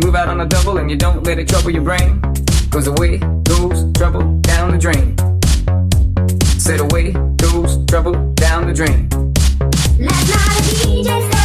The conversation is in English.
to move out on a double and you don't let it trouble your brain. Cause away goes trouble down the drain. Said away goes trouble down the drain. Last night a DJ